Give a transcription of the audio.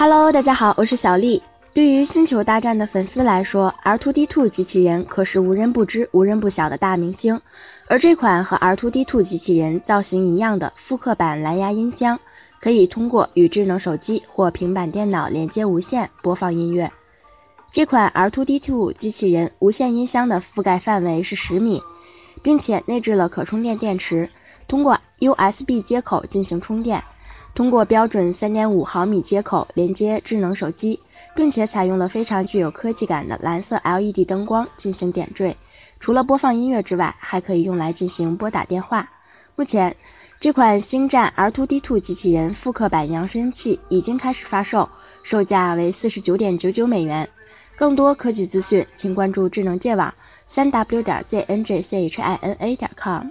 Hello，大家好，我是小丽。对于《星球大战》的粉丝来说，R2D2 机器人可是无人不知、无人不晓的大明星。而这款和 R2D2 机器人造型一样的复刻版蓝牙音箱，可以通过与智能手机或平板电脑连接无线播放音乐。这款 R2D2 机器人无线音箱的覆盖范围是十米，并且内置了可充电电池，通过 USB 接口进行充电。通过标准3.5毫米接口连接智能手机，并且采用了非常具有科技感的蓝色 LED 灯光进行点缀。除了播放音乐之外，还可以用来进行拨打电话。目前，这款星战 R2D2 机器人复刻版扬声器已经开始发售，售价为49.99美元。更多科技资讯，请关注智能界网，3w 点 zngchina 点 com。